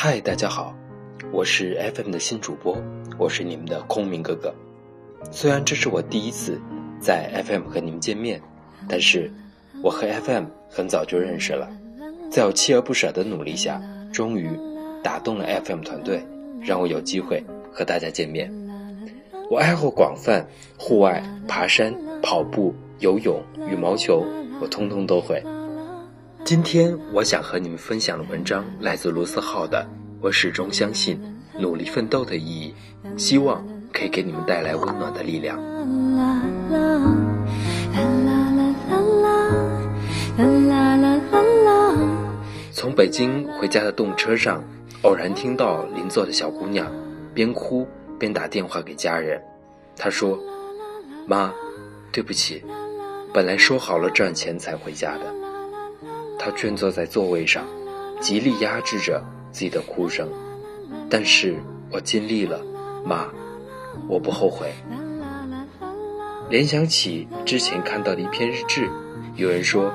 嗨，大家好，我是 FM 的新主播，我是你们的空明哥哥。虽然这是我第一次在 FM 和你们见面，但是我和 FM 很早就认识了，在我锲而不舍的努力下，终于打动了 FM 团队，让我有机会和大家见面。我爱好广泛，户外、爬山、跑步、游泳、羽毛球，我通通都会。今天我想和你们分享的文章来自卢思浩的《我始终相信努力奋斗的意义》，希望可以给你们带来温暖的力量。从北京回家的动车上，偶然听到邻座的小姑娘边哭边打电话给家人。她说：“妈，对不起，本来说好了赚钱才回家的。”他蜷坐在座位上，极力压制着自己的哭声。但是我尽力了，妈，我不后悔。联想起之前看到的一篇日志，有人说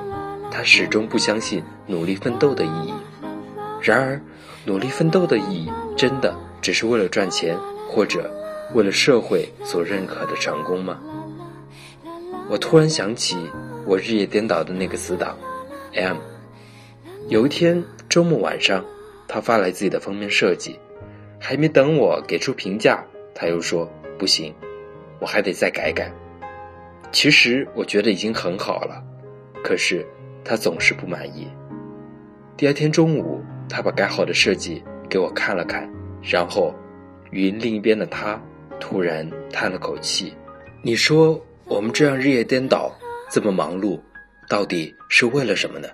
他始终不相信努力奋斗的意义。然而，努力奋斗的意义真的只是为了赚钱，或者为了社会所认可的成功吗？我突然想起我日夜颠倒的那个死党，M。有一天周末晚上，他发来自己的封面设计，还没等我给出评价，他又说不行，我还得再改改。其实我觉得已经很好了，可是他总是不满意。第二天中午，他把改好的设计给我看了看，然后语音另一边的他突然叹了口气：“你说我们这样日夜颠倒，这么忙碌，到底是为了什么呢？”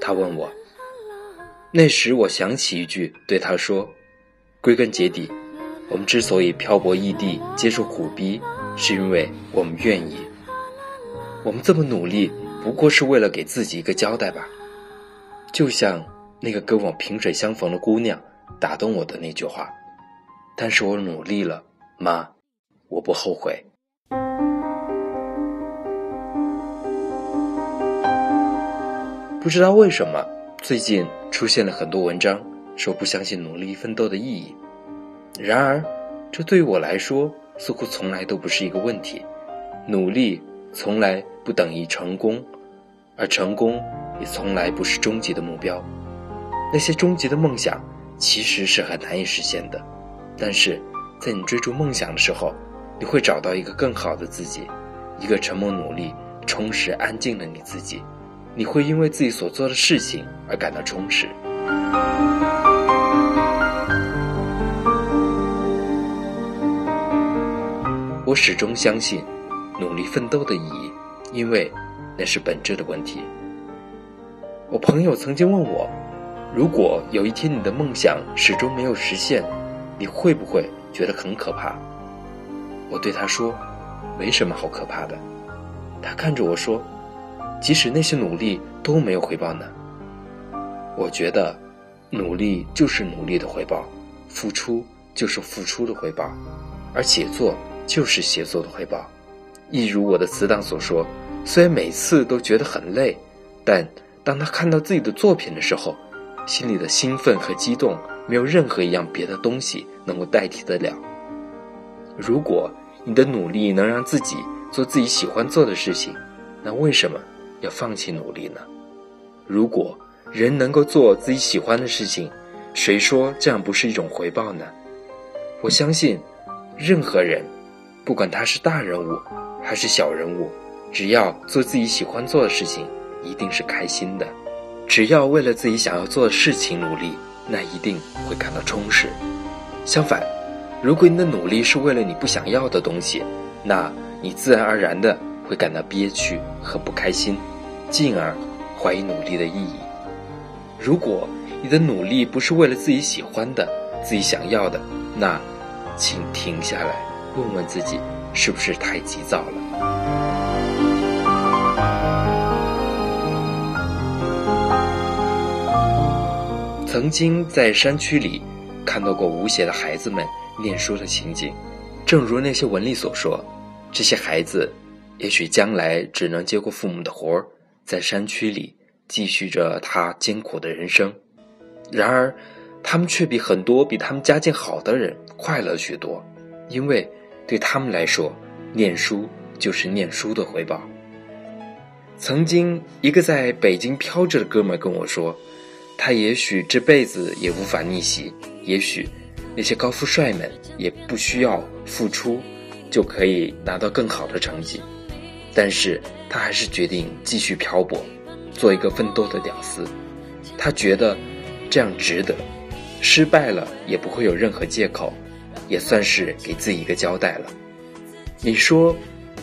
他问我，那时我想起一句，对他说：“归根结底，我们之所以漂泊异地、接受苦逼，是因为我们愿意。我们这么努力，不过是为了给自己一个交代吧。”就像那个跟我萍水相逢的姑娘打动我的那句话：“但是我努力了，妈，我不后悔。”不知道为什么，最近出现了很多文章，说不相信努力奋斗的意义。然而，这对于我来说，似乎从来都不是一个问题。努力从来不等于成功，而成功也从来不是终极的目标。那些终极的梦想，其实是很难以实现的。但是，在你追逐梦想的时候，你会找到一个更好的自己，一个沉默努力、充实安静的你自己。你会因为自己所做的事情而感到充实。我始终相信努力奋斗的意义，因为那是本质的问题。我朋友曾经问我，如果有一天你的梦想始终没有实现，你会不会觉得很可怕？我对他说，没什么好可怕的。他看着我说。即使那些努力都没有回报呢？我觉得，努力就是努力的回报，付出就是付出的回报，而写作就是写作的回报。一如我的死党所说，虽然每次都觉得很累，但当他看到自己的作品的时候，心里的兴奋和激动，没有任何一样别的东西能够代替得了。如果你的努力能让自己做自己喜欢做的事情，那为什么？要放弃努力呢？如果人能够做自己喜欢的事情，谁说这样不是一种回报呢？我相信，任何人，不管他是大人物还是小人物，只要做自己喜欢做的事情，一定是开心的。只要为了自己想要做的事情努力，那一定会感到充实。相反，如果你的努力是为了你不想要的东西，那你自然而然的会感到憋屈和不开心。进而怀疑努力的意义。如果你的努力不是为了自己喜欢的、自己想要的，那，请停下来，问问自己，是不是太急躁了？曾经在山区里看到过无邪的孩子们念书的情景，正如那些文例所说，这些孩子也许将来只能接过父母的活儿。在山区里继续着他艰苦的人生，然而，他们却比很多比他们家境好的人快乐许多，因为对他们来说，念书就是念书的回报。曾经，一个在北京飘着的哥们跟我说，他也许这辈子也无法逆袭，也许那些高富帅们也不需要付出，就可以拿到更好的成绩，但是他还是决定继续漂泊，做一个奋斗的屌丝。他觉得这样值得，失败了也不会有任何借口，也算是给自己一个交代了。你说，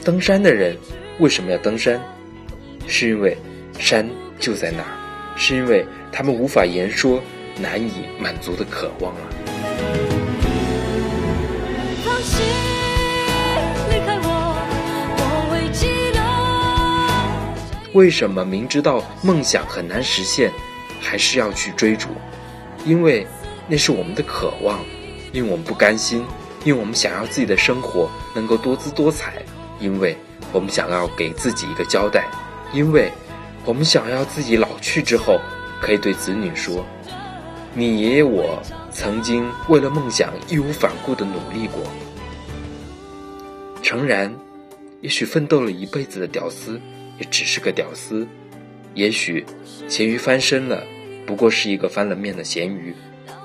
登山的人为什么要登山？是因为山就在那儿，是因为他们无法言说、难以满足的渴望啊。为什么明知道梦想很难实现，还是要去追逐？因为那是我们的渴望，因为我们不甘心，因为我们想要自己的生活能够多姿多彩，因为我们想要给自己一个交代。因为，我们想要自己老去之后，可以对子女说：“你爷爷我曾经为了梦想义无反顾的努力过。”诚然，也许奋斗了一辈子的屌丝也只是个屌丝，也许咸鱼翻身了，不过是一个翻了面的咸鱼，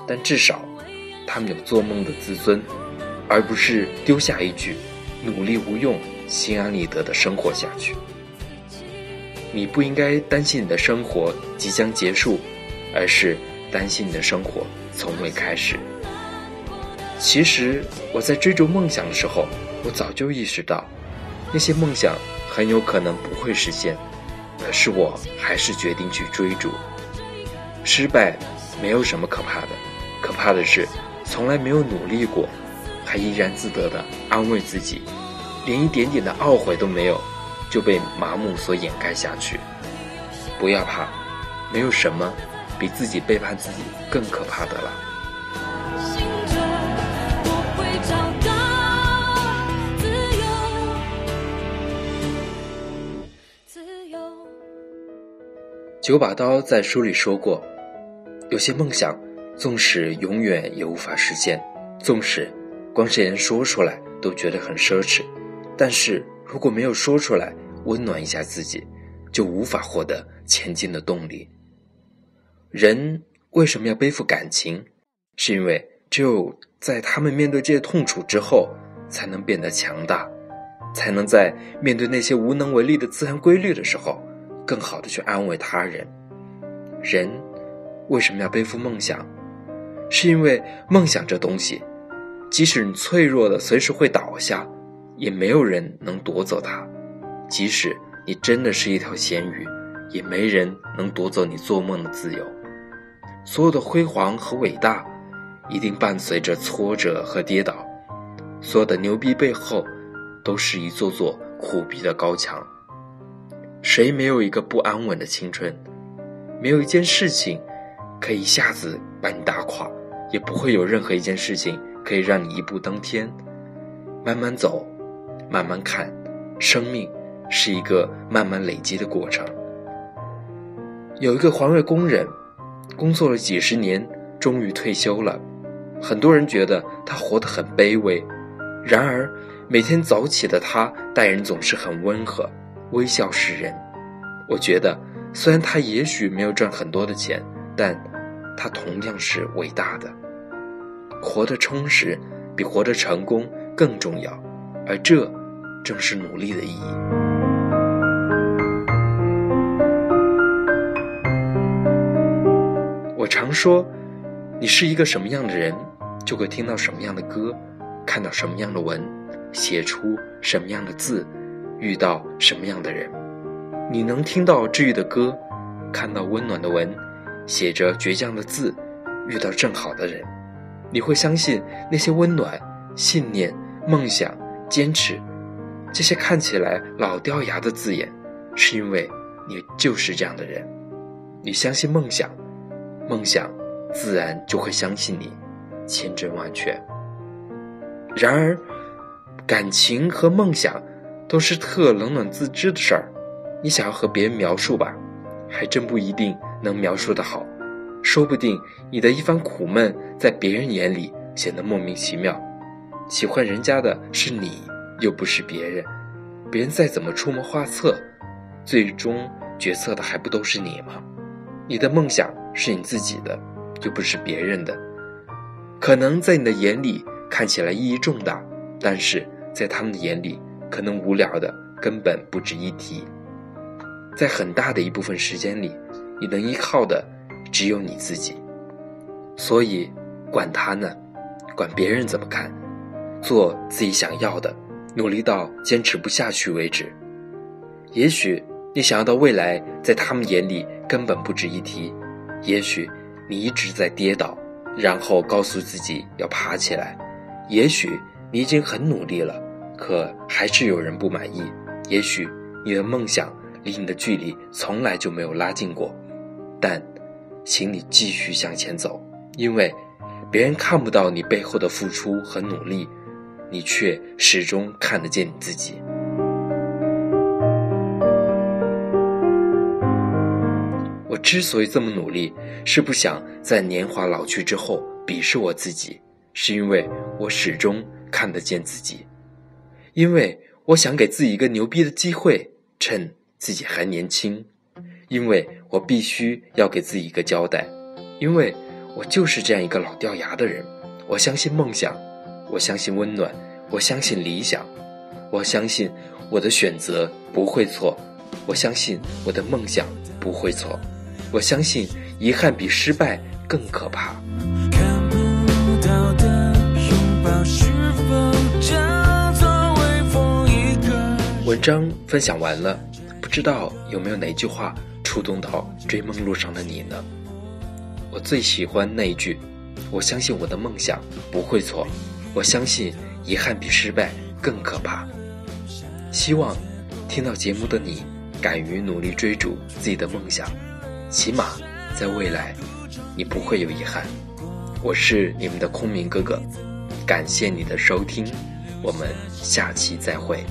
但至少他们有做梦的自尊，而不是丢下一句“努力无用，心安理得的生活下去”。你不应该担心你的生活即将结束，而是担心你的生活从未开始。其实我在追逐梦想的时候，我早就意识到，那些梦想很有可能不会实现，可是我还是决定去追逐。失败没有什么可怕的，可怕的是从来没有努力过，还怡然自得的安慰自己，连一点点的懊悔都没有。就被麻木所掩盖下去。不要怕，没有什么比自己背叛自己更可怕的了。九把刀在书里说过，有些梦想，纵使永远也无法实现，纵使光是人说出来都觉得很奢侈，但是。如果没有说出来，温暖一下自己，就无法获得前进的动力。人为什么要背负感情？是因为只有在他们面对这些痛楚之后，才能变得强大，才能在面对那些无能为力的自然规律的时候，更好的去安慰他人。人为什么要背负梦想？是因为梦想这东西，即使你脆弱的随时会倒下。也没有人能夺走它，即使你真的是一条咸鱼，也没人能夺走你做梦的自由。所有的辉煌和伟大，一定伴随着挫折和跌倒。所有的牛逼背后，都是一座座苦逼的高墙。谁没有一个不安稳的青春？没有一件事情可以一下子把你打垮，也不会有任何一件事情可以让你一步登天。慢慢走。慢慢看，生命是一个慢慢累积的过程。有一个环卫工人，工作了几十年，终于退休了。很多人觉得他活得很卑微，然而每天早起的他待人总是很温和，微笑示人。我觉得，虽然他也许没有赚很多的钱，但他同样是伟大的。活得充实，比活得成功更重要，而这。正是努力的意义。我常说，你是一个什么样的人，就会听到什么样的歌，看到什么样的文，写出什么样的字，遇到什么样的人。你能听到治愈的歌，看到温暖的文，写着倔强的字，遇到正好的人，你会相信那些温暖、信念、梦想、坚持。这些看起来老掉牙的字眼，是因为你就是这样的人。你相信梦想，梦想自然就会相信你，千真万确。然而，感情和梦想都是特冷暖自知的事儿。你想要和别人描述吧，还真不一定能描述的好。说不定你的一番苦闷在别人眼里显得莫名其妙。喜欢人家的是你，又不是别人。别人再怎么出谋划策，最终决策的还不都是你吗？你的梦想是你自己的，又不是别人的。可能在你的眼里看起来意义重大，但是在他们的眼里，可能无聊的根本不值一提。在很大的一部分时间里，你能依靠的只有你自己。所以，管他呢，管别人怎么看。做自己想要的，努力到坚持不下去为止。也许你想要的未来，在他们眼里根本不值一提。也许你一直在跌倒，然后告诉自己要爬起来。也许你已经很努力了，可还是有人不满意。也许你的梦想离你的距离从来就没有拉近过。但，请你继续向前走，因为别人看不到你背后的付出和努力。你却始终看得见你自己。我之所以这么努力，是不想在年华老去之后鄙视我自己，是因为我始终看得见自己，因为我想给自己一个牛逼的机会，趁自己还年轻，因为我必须要给自己一个交代，因为我就是这样一个老掉牙的人，我相信梦想。我相信温暖，我相信理想，我相信我的选择不会错，我相信我的梦想不会错，我相信遗憾比失败更可怕。文章分享完了，不知道有没有哪句话触动到追梦路上的你呢？我最喜欢那一句：“我相信我的梦想不会错。”我相信遗憾比失败更可怕。希望听到节目的你，敢于努力追逐自己的梦想，起码在未来，你不会有遗憾。我是你们的空明哥哥，感谢你的收听，我们下期再会。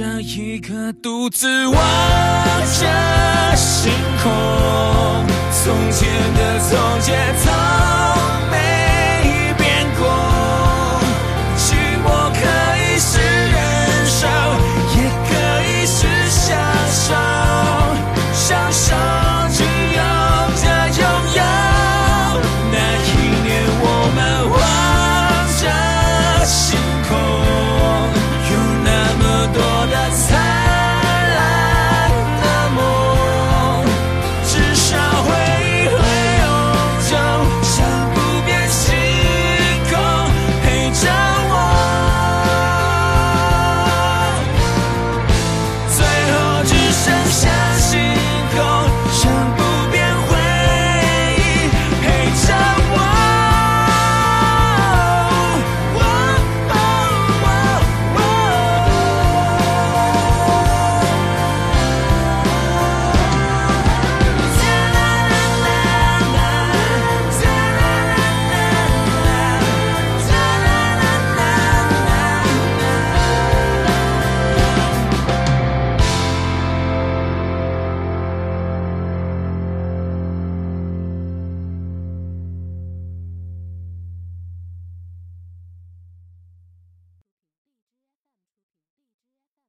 这一刻独自望着星空，从前的从前。